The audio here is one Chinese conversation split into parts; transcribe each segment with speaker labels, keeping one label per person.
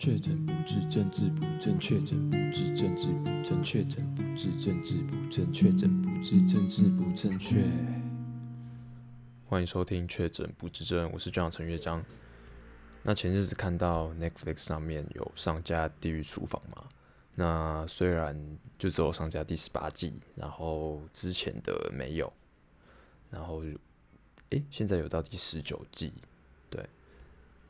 Speaker 1: 确诊不治，政治不正确；确诊不治，政治不正确；确诊不治，政治不正确；确诊不治，政治不正确。欢迎收听《确诊不治症》，我是张陈乐章。那前日子看到 Netflix 上面有上架《地狱厨房》嘛？那虽然就只有上架第十八季，然后之前的没有，然后诶，现在有到第十九季，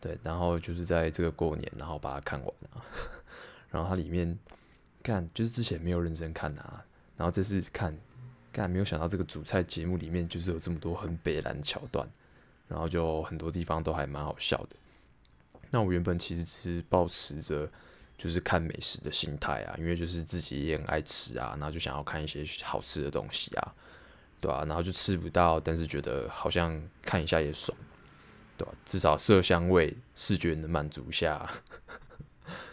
Speaker 1: 对，然后就是在这个过年，然后把它看完了。然后它里面看，就是之前没有认真看啊，然后这次看，干没有想到这个主菜节目里面就是有这么多很北蓝桥段，然后就很多地方都还蛮好笑的。那我原本其实只是抱持着就是看美食的心态啊，因为就是自己也很爱吃啊，然后就想要看一些好吃的东西啊，对啊，然后就吃不到，但是觉得好像看一下也爽。对吧？至少色香味、视觉能满足下，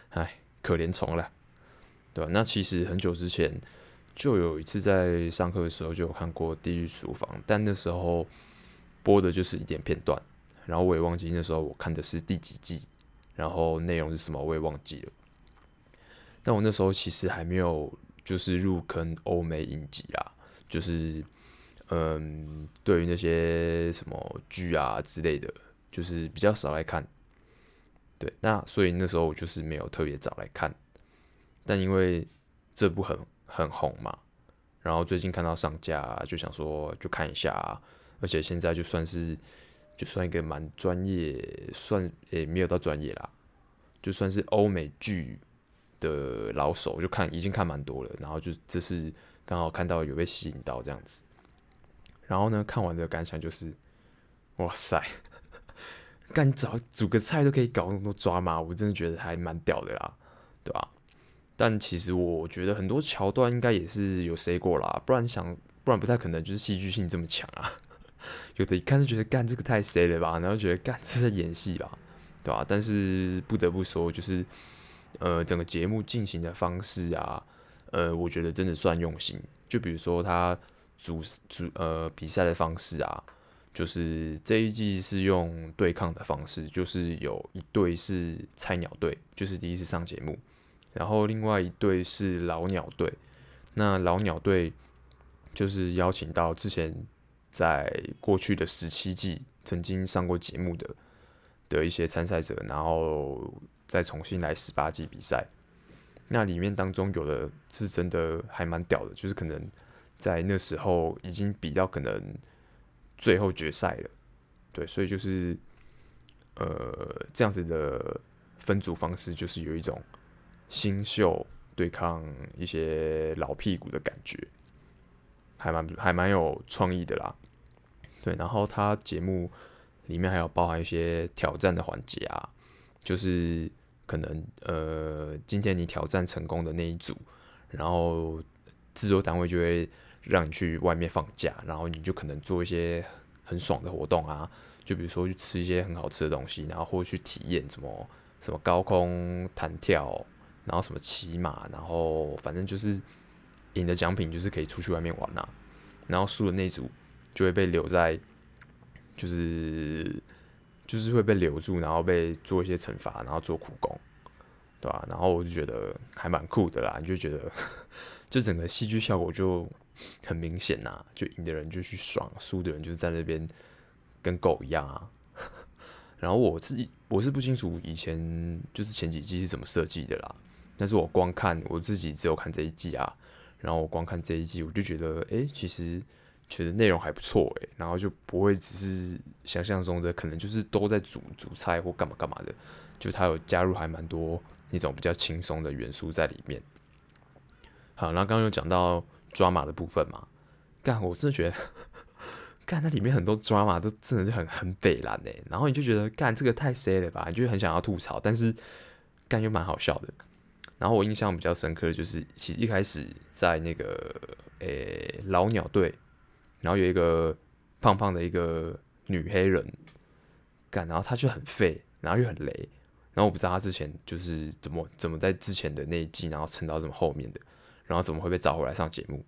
Speaker 1: 哎，可怜虫了，对吧？那其实很久之前就有一次在上课的时候就有看过《地狱厨房》，但那时候播的就是一点片段，然后我也忘记那时候我看的是第几季，然后内容是什么我也忘记了。但我那时候其实还没有就是入坑欧美影集啊，就是嗯，对于那些什么剧啊之类的。就是比较少来看，对，那所以那时候我就是没有特别早来看，但因为这部很很红嘛，然后最近看到上架，就想说就看一下，而且现在就算是就算一个蛮专业，算也没有到专业啦，就算是欧美剧的老手，就看已经看蛮多了，然后就这是刚好看到有被吸引到这样子，然后呢，看完的感想就是，哇塞！干找煮个菜都可以搞那么多抓马，我真的觉得还蛮屌的啦，对吧？但其实我觉得很多桥段应该也是有塞过啦，不然想不然不太可能就是戏剧性这么强啊。有的一看就觉得干这个太塞了吧，然后觉得干这是在演戏吧，对吧？但是不得不说，就是呃整个节目进行的方式啊，呃我觉得真的算用心。就比如说他主主呃比赛的方式啊。就是这一季是用对抗的方式，就是有一队是菜鸟队，就是第一次上节目，然后另外一队是老鸟队。那老鸟队就是邀请到之前在过去的十七季曾经上过节目的的一些参赛者，然后再重新来十八季比赛。那里面当中有的是真的还蛮屌的，就是可能在那时候已经比较可能。最后决赛了，对，所以就是，呃，这样子的分组方式，就是有一种新秀对抗一些老屁股的感觉，还蛮还蛮有创意的啦。对，然后他节目里面还有包含一些挑战的环节啊，就是可能呃，今天你挑战成功的那一组，然后制作单位就会。让你去外面放假，然后你就可能做一些很爽的活动啊，就比如说去吃一些很好吃的东西，然后或者去体验什么什么高空弹跳，然后什么骑马，然后反正就是赢的奖品就是可以出去外面玩啊，然后输的那组就会被留在，就是就是会被留住，然后被做一些惩罚，然后做苦工，对吧？然后我就觉得还蛮酷的啦，你就觉得 就整个戏剧效果就。很明显呐、啊，就赢的人就去爽，输的人就是在那边跟狗一样啊。然后我自己我是不清楚以前就是前几季是怎么设计的啦，但是我光看我自己只有看这一季啊，然后我光看这一季我就觉得，哎、其实觉得内容还不错哎，然后就不会只是想象中的可能就是都在煮煮菜或干嘛干嘛的，就他有加入还蛮多那种比较轻松的元素在里面。好，然后刚刚有讲到。抓马的部分嘛，干，我真的觉得，干，那里面很多抓马都真的是很很北烂哎，然后你就觉得干这个太 C 了吧，你就很想要吐槽，但是干又蛮好笑的。然后我印象比较深刻的就是，其实一开始在那个诶、老鸟队，然后有一个胖胖的一个女黑人，干，然后她就很废，然后又很雷，然后我不知道她之前就是怎么怎么在之前的那一季，然后撑到这么后面的。然后怎么会被找回来上节目？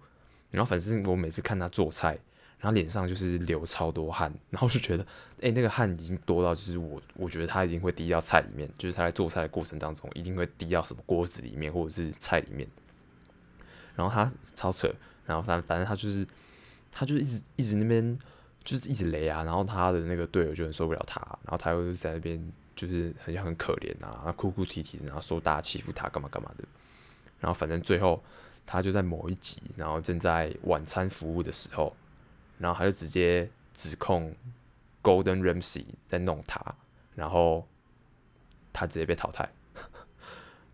Speaker 1: 然后反正我每次看他做菜，然后脸上就是流超多汗，然后就觉得，哎、那个汗已经多到就是我，我觉得他一定会滴到菜里面，就是他在做菜的过程当中一定会滴到什么锅子里面或者是菜里面。然后他超扯，然后反反正他就是，他就是一直一直那边就是一直雷啊，然后他的那个队友就很受不了他，然后他又在那边就是很像很可怜啊，哭哭啼啼，然后说大家欺负他干嘛干嘛的。然后反正最后他就在某一集，然后正在晚餐服务的时候。然后他就直接指控 Golden Ramsey 在弄他，然后他直接被淘汰。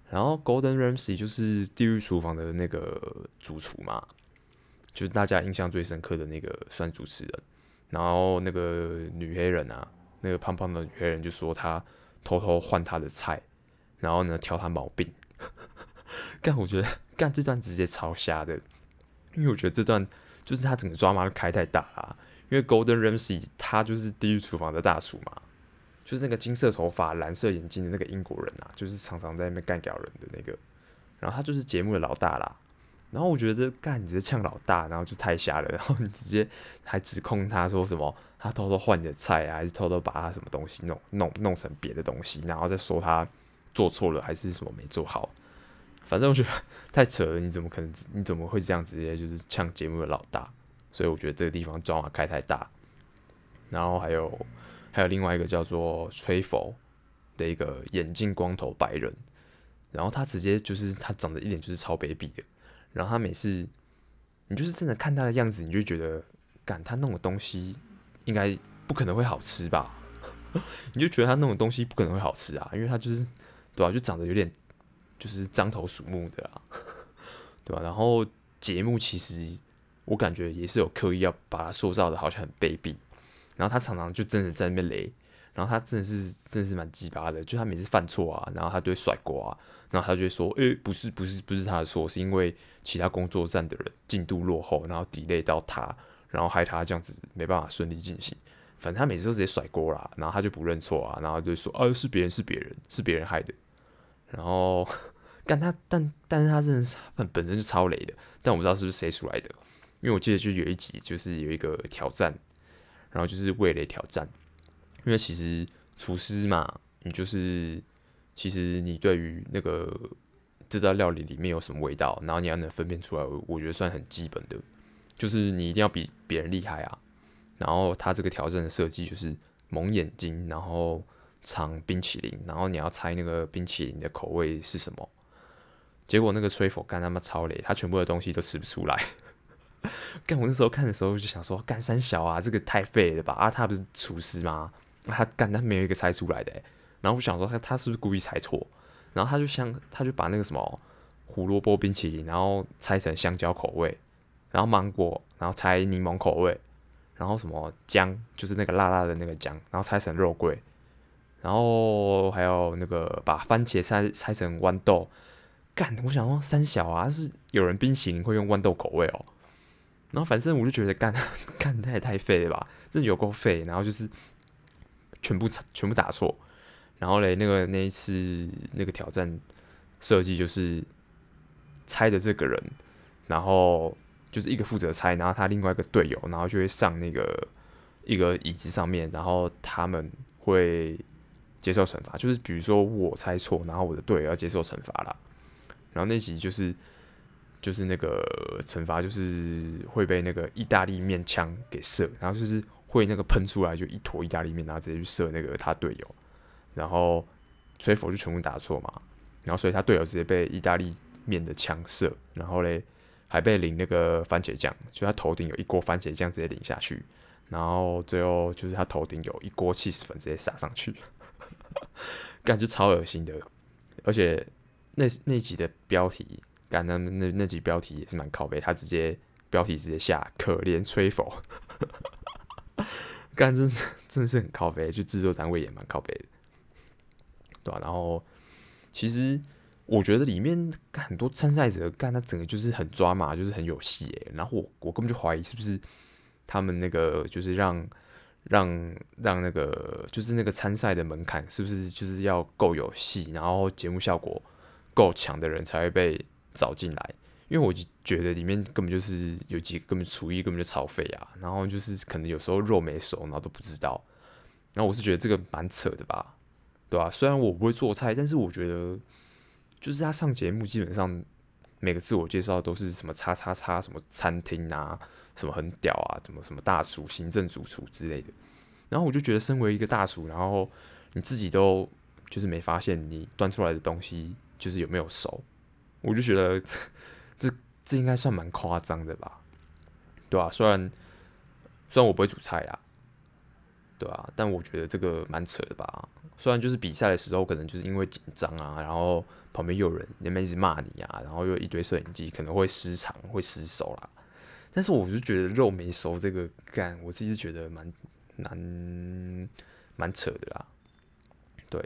Speaker 1: 然后 Golden Ramsey 就是《地狱厨房》的那个主厨嘛，就是大家印象最深刻的那个算主持人。然后那个女黑人啊，那个胖胖的女黑人就说他偷偷换他的菜，然后呢挑他毛病。干，我觉得干这段直接超瞎的，因为我觉得这段。就是他整个抓马开太大啦，因为 Golden Ramsey 他就是地狱厨房的大厨嘛，就是那个金色头发、蓝色眼睛的那个英国人啊，就是常常在那边干掉人的那个，然后他就是节目的老大啦。然后我觉得干你直接呛老大，然后就太瞎了，然后你直接还指控他说什么，他偷偷换你的菜啊，还是偷偷把他什么东西弄弄弄成别的东西，然后再说他做错了还是什么没做好。反正我觉得 太扯了，你怎么可能？你怎么会这样直接就是呛节目的老大？所以我觉得这个地方装啊开太大。然后还有还有另外一个叫做吹佛的一个眼镜光头白人，然后他直接就是他长得一脸就是超卑鄙的。然后他每次你就是真的看他的样子，你就觉得，感他弄的东西应该不可能会好吃吧？你就觉得他弄的东西不可能会好吃啊，因为他就是对吧、啊？就长得有点。就是獐头鼠目的啦，对吧？然后节目其实我感觉也是有刻意要把他塑造的好像很卑鄙，然后他常常就真的在那边雷，然后他真的是真的是蛮鸡巴的，就他每次犯错啊，然后他就会甩锅啊，然后他就会说，诶、不是不是不是他的错，是因为其他工作站的人进度落后，然后 delay 到他，然后害他这样子没办法顺利进行，反正他每次都直接甩锅啦，然后他就不认错啊，然后就说，啊，是别人是别人是别人害的。然后干他，但但是他真的是本本身就超雷的，但我不知道是不是谁出来的，因为我记得就有一集就是有一个挑战，然后就是味蕾挑战，因为其实厨师嘛，你就是其实你对于那个这道料理里面有什么味道，然后你要能分辨出来，我觉得算很基本的，就是你一定要比别人厉害啊。然后他这个挑战的设计就是蒙眼睛，然后。尝冰淇淋，然后你要猜那个冰淇淋的口味是什么？结果那个吹佛干他妈超雷，他全部的东西都吃不出来。干我那时候看的时候就想说，干三小啊，这个太废了吧？啊，他不是厨师吗？他干他没有一个猜出来的。然后我想说他他是不是故意猜错？然后他就像他就把那个什么胡萝卜冰淇淋，然后猜成香蕉口味，然后芒果，然后猜柠檬口味，然后什么姜，就是那个辣辣的那个姜，然后猜成肉桂。然后还有那个把番茄猜猜成豌豆，干！我想说三小啊，是有人冰淇淋会用豌豆口味哦。然后反正我就觉得干 干他也太废了吧，真的有够废。然后就是全部全部打错。然后嘞，那个那一次那个挑战设计就是猜的这个人，然后就是一个负责猜，然后他另外一个队友，然后就会上那个一个椅子上面，然后他们会。接受惩罚，就是比如说我猜错，然后我的队友要接受惩罚啦。然后那集就是就是那个惩罚，就是会被那个意大利面枪给射，然后就是会那个喷出来就一坨意大利面，然后直接去射那个他队友。然后吹佛就全部打错嘛，然后所以他队友直接被意大利面的枪射，然后嘞还被淋那个番茄酱，就他头顶有一锅番茄酱直接淋下去，然后最后就是他头顶有一锅起司粉直接撒上去。感觉超恶心的，而且那那集的标题，干那那那集标题也是蛮靠北，他直接标题直接下可怜吹否，干真是真的是很靠北，就制作单位也蛮靠北的，对吧、然后其实我觉得里面很多参赛者干他整个就是很抓马，就是很有戏哎，然后我我根本就怀疑是不是他们那个就是让。让让那个就是那个参赛的门槛是不是就是要够有戏，然后节目效果够强的人才会被找进来？因为我就觉得里面根本就是有几个根本厨艺根本就超废啊，然后就是可能有时候肉没熟，然后都不知道。然后我是觉得这个蛮扯的吧，对吧、啊？虽然我不会做菜，但是我觉得就是他上节目基本上每个自我介绍都是什么叉叉叉什么餐厅啊，什么很屌啊，什么什么大厨、行政主厨之类的。然后我就觉得，身为一个大厨，然后你自己都就是没发现你端出来的东西就是有没有熟，我就觉得。这这应该算蛮夸张的吧，对啊，虽然虽然我不会煮菜啊，对啊，但我觉得这个蛮扯的吧。虽然就是比赛的时候，可能就是因为紧张啊，然后旁边又有人那边一直骂你啊，然后又一堆摄影机，可能会失常、会失手啦。但是我就觉得肉没熟这个干，我自己是觉得蛮难、蛮扯的啦。对，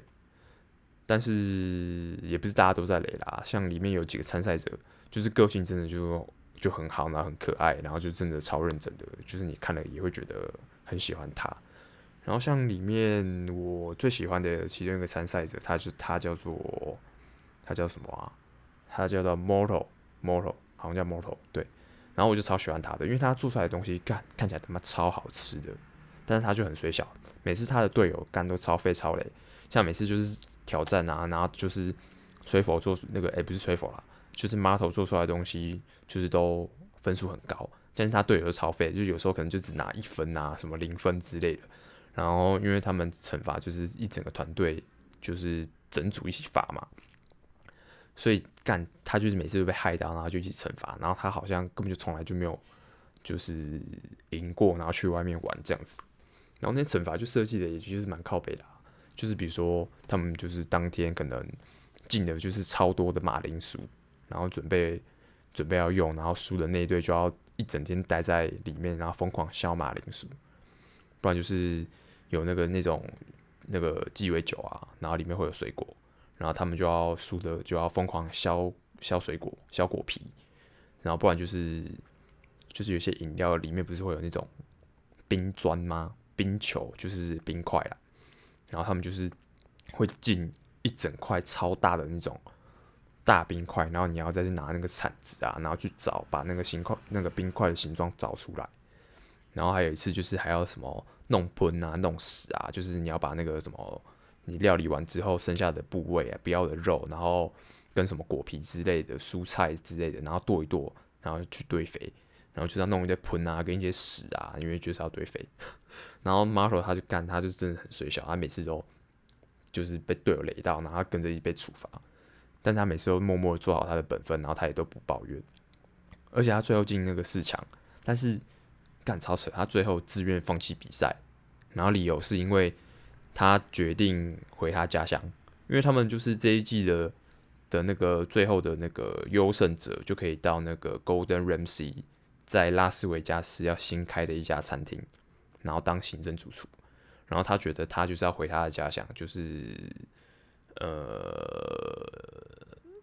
Speaker 1: 但是也不是大家都在雷啦，像里面有几个参赛者。就是个性真的就就很好，然后很可爱，然后就真的超认真的，就是你看了也会觉得很喜欢他。然后像里面我最喜欢的其中一个参赛者，他就他叫做他叫什么啊？他叫做 Mortal Mortal，好像叫 Mortal 对。然后我就超喜欢他的，因为他做出来的东西干看起来他妈超好吃的，但是他就很水小，每次他的队友干都超废超累，像每次就是挑战啊，然后就是吹佛做那个哎、不是吹佛啦。就是 m a t 做出来的东西，就是都分数很高，但是他队友都超废，就有时候可能就只拿一分啊，什么零分之类的。然后因为他们惩罚就是一整个团队，就是整组一起罚嘛，所以干他就是每次都被害到，然后就一起惩罚。然后他好像根本就从来就没有就是赢过，然后去外面玩这样子。然后那惩罚就设计的也就是蛮靠北的，就是比如说他们就是当天可能进的就是超多的马铃薯。然后准备准备要用，然后输的那一队就要一整天待在里面，然后疯狂削马铃薯，不然就是有那个那种那个鸡尾酒啊，然后里面会有水果，然后他们就要输的就要疯狂削削水果、削果皮，然后不然就是就是有些饮料里面不是会有那种冰砖吗？冰球就是冰块啦，然后他们就是会进一整块超大的那种。大冰块，然后你要再去拿那个铲子啊，然后去找把那个形块、那个冰块的形状找出来。然后还有一次就是还要什么弄喷啊、弄屎啊，就是你要把那个什么你料理完之后剩下的部位啊、不要的肉，然后跟什么果皮之类的蔬菜之类的，然后剁一剁，然后去堆肥，然后就是要弄一堆盆啊跟一些屎啊，因为就是要堆肥。然后 Marlo 他就干，他就真的很衰小，他每次都就是被队友雷到，然后他跟着一被处罚。但他每次都默默做好他的本分，然后他也都不抱怨，而且他最后进那个四强，但是干超扯，他最后自愿放弃比赛，然后理由是因为他决定回他家乡，因为他们就是这一季的的那个最后的那个优胜者就可以到那个 Golden Ramsy 在拉斯维加斯要新开的一家餐厅，然后当行政主厨，然后他觉得他就是要回他的家乡，就是。呃，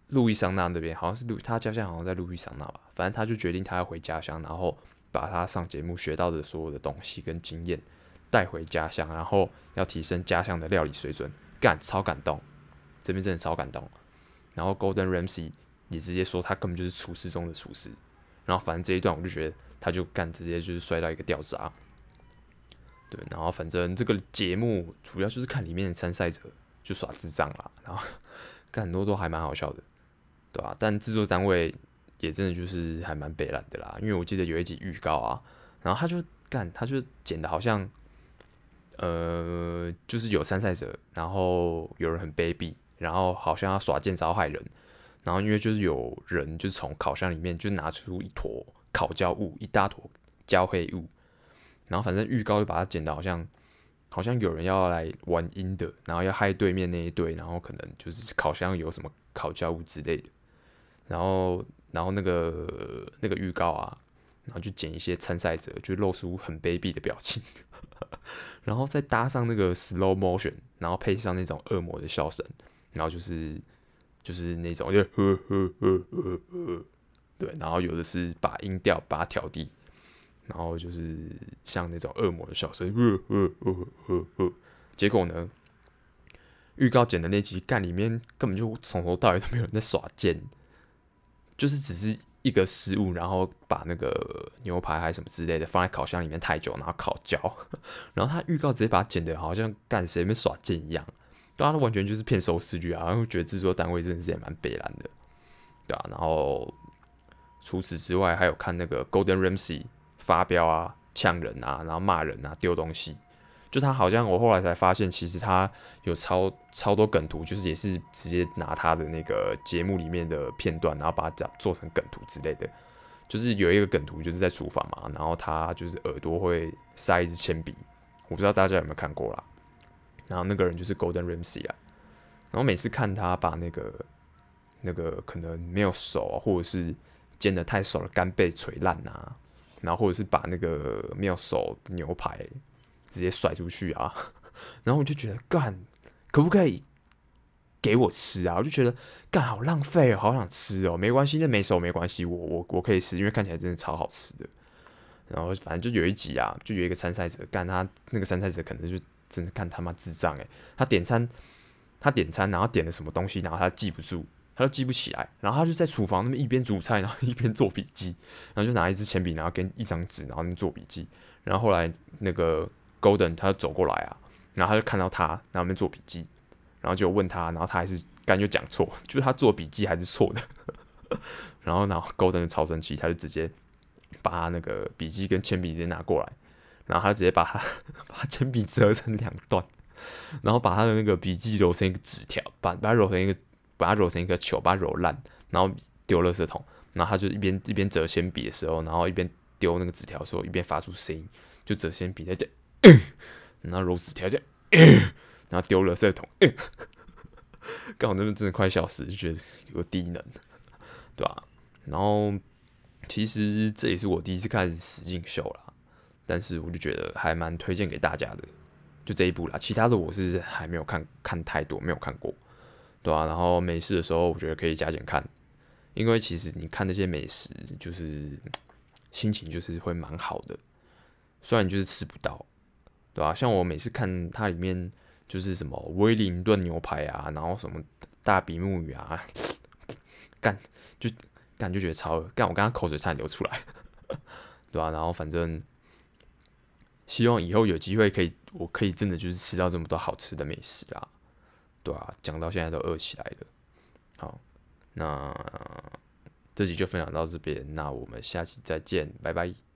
Speaker 1: 路易桑那那边好像是路，他家乡好像在路易桑那吧。反正他就决定他要回家乡，然后把他上节目学到的所有的东西跟经验带回家乡，然后要提升家乡的料理水准。干，超感动，这边真的超感动。然后 Golden Ramsay 也直接说他根本就是厨师中的厨师。然后反正这一段我就觉得他就干，直接就是摔到一个掉渣。对，然后反正这个节目主要就是看里面的参赛者。就耍智障啦，然后干很多都还蛮好笑的，对吧、但制作单位也真的就是还蛮北懒的啦，因为我记得有一集预告啊，然后他就干，他就剪的好像，呃，就是有参赛者，然后有人很卑鄙，然后好像要耍贱招害人，然后因为就是有人就是从烤箱里面就拿出一坨烤焦物，一大坨焦黑物，然后反正预告就把它剪的好像。好像有人要来玩阴的，然后要害对面那一队，然后可能就是烤箱有什么烤焦物之类的，然后然后那个那个预告啊，然后就剪一些参赛者就露出很卑鄙的表情，然后再搭上那个 slow motion，然后配上那种恶魔的笑声，然后就是就是那种就呵呵呵呵呵，对，然后有的是把音调把它调低。然后就是像那种恶魔的笑声，呃呃呃呃呃，结果呢，预告剪的那集干里面根本就从头到尾都没有人在耍贱，就是只是一个失误，然后把那个牛排还是什么之类的放在烤箱里面太久，然后烤焦，然后他预告直接把它剪得好像干谁没耍贱一样，对啊，他完全就是骗收视率啊，然后觉得制作单位真的是也蛮北蓝的，对啊，然后除此之外还有看那个 Golden Ramsey 发飙啊、呛人啊、然后骂人啊、丢东西。就他好像，我后来才发现，其实他有超超多梗图，就是也是直接拿他的那个节目里面的片段，然后把它做成梗图之类的。就是有一个梗图，就是在厨房嘛，然后他就是耳朵会塞一支铅笔，我不知道大家有没有看过啦。然后那个人就是 Golden Ramsey 啊，然后每次看他把那个那个可能没有熟，或者是煎得太熟了，干贝捶烂啊，然后或者是把那个没有熟的牛排。直接甩出去啊！然后我就觉得干，可不可以给我吃啊？我就觉得干好浪费哦，好想吃哦。没关系，那没熟没关系，我我我可以吃，因为看起来真的超好吃的。然后反正就有一集啊，就有一个参赛者干他那个参赛者可能就真的干他妈智障诶。他点餐，他点餐，然后点了什么东西，然后他记不住，他都记不起来，然后他就在厨房那边一边煮菜，然后一边做笔记，然后就拿一支铅笔，然后跟一张纸，然后那边做笔记。然后后来那个。Golden 他走过来啊，然后他就看到他，然后那边做笔记，然后就问他，然后他还是干就讲错，就是他做笔记还是错的，然后然后 Golden 超生气，他就直接把他那个笔记跟铅笔直接拿过来，然后他直接把他 把铅笔折成两段，然后把他的那个笔记揉成一个纸条，把把它揉成一个把它揉成一个球，把它揉烂，然后丢垃圾桶，然后他就一边一边折铅笔的时候，然后一边丢那个纸条的时候，一边发出声音，就折铅笔在这。然后揉纸条件，然后丢了垃圾桶，刚好那边真的快笑死，就觉得有个低能，对吧？然后其实这也是我第一次看实境秀啦，但是我就觉得还蛮推荐给大家的，就这一部啦。其他的我是还没有看看太多，没有看过，对吧？然后没事的时候，我觉得可以加减看，因为其实你看那些美食，就是心情就是会蛮好的，虽然就是吃不到。对吧、啊？像我每次看它里面就是什么威灵顿牛排啊，然后什么大比目鱼啊，干就干就觉得超饿干，我刚刚口水差点流出来，对吧、啊？然后反正希望以后有机会可以，我可以真的就是吃到这么多好吃的美食啊，对、啊？讲到现在都饿起来了。好，那这集就分享到这边，那我们下期再见，拜拜。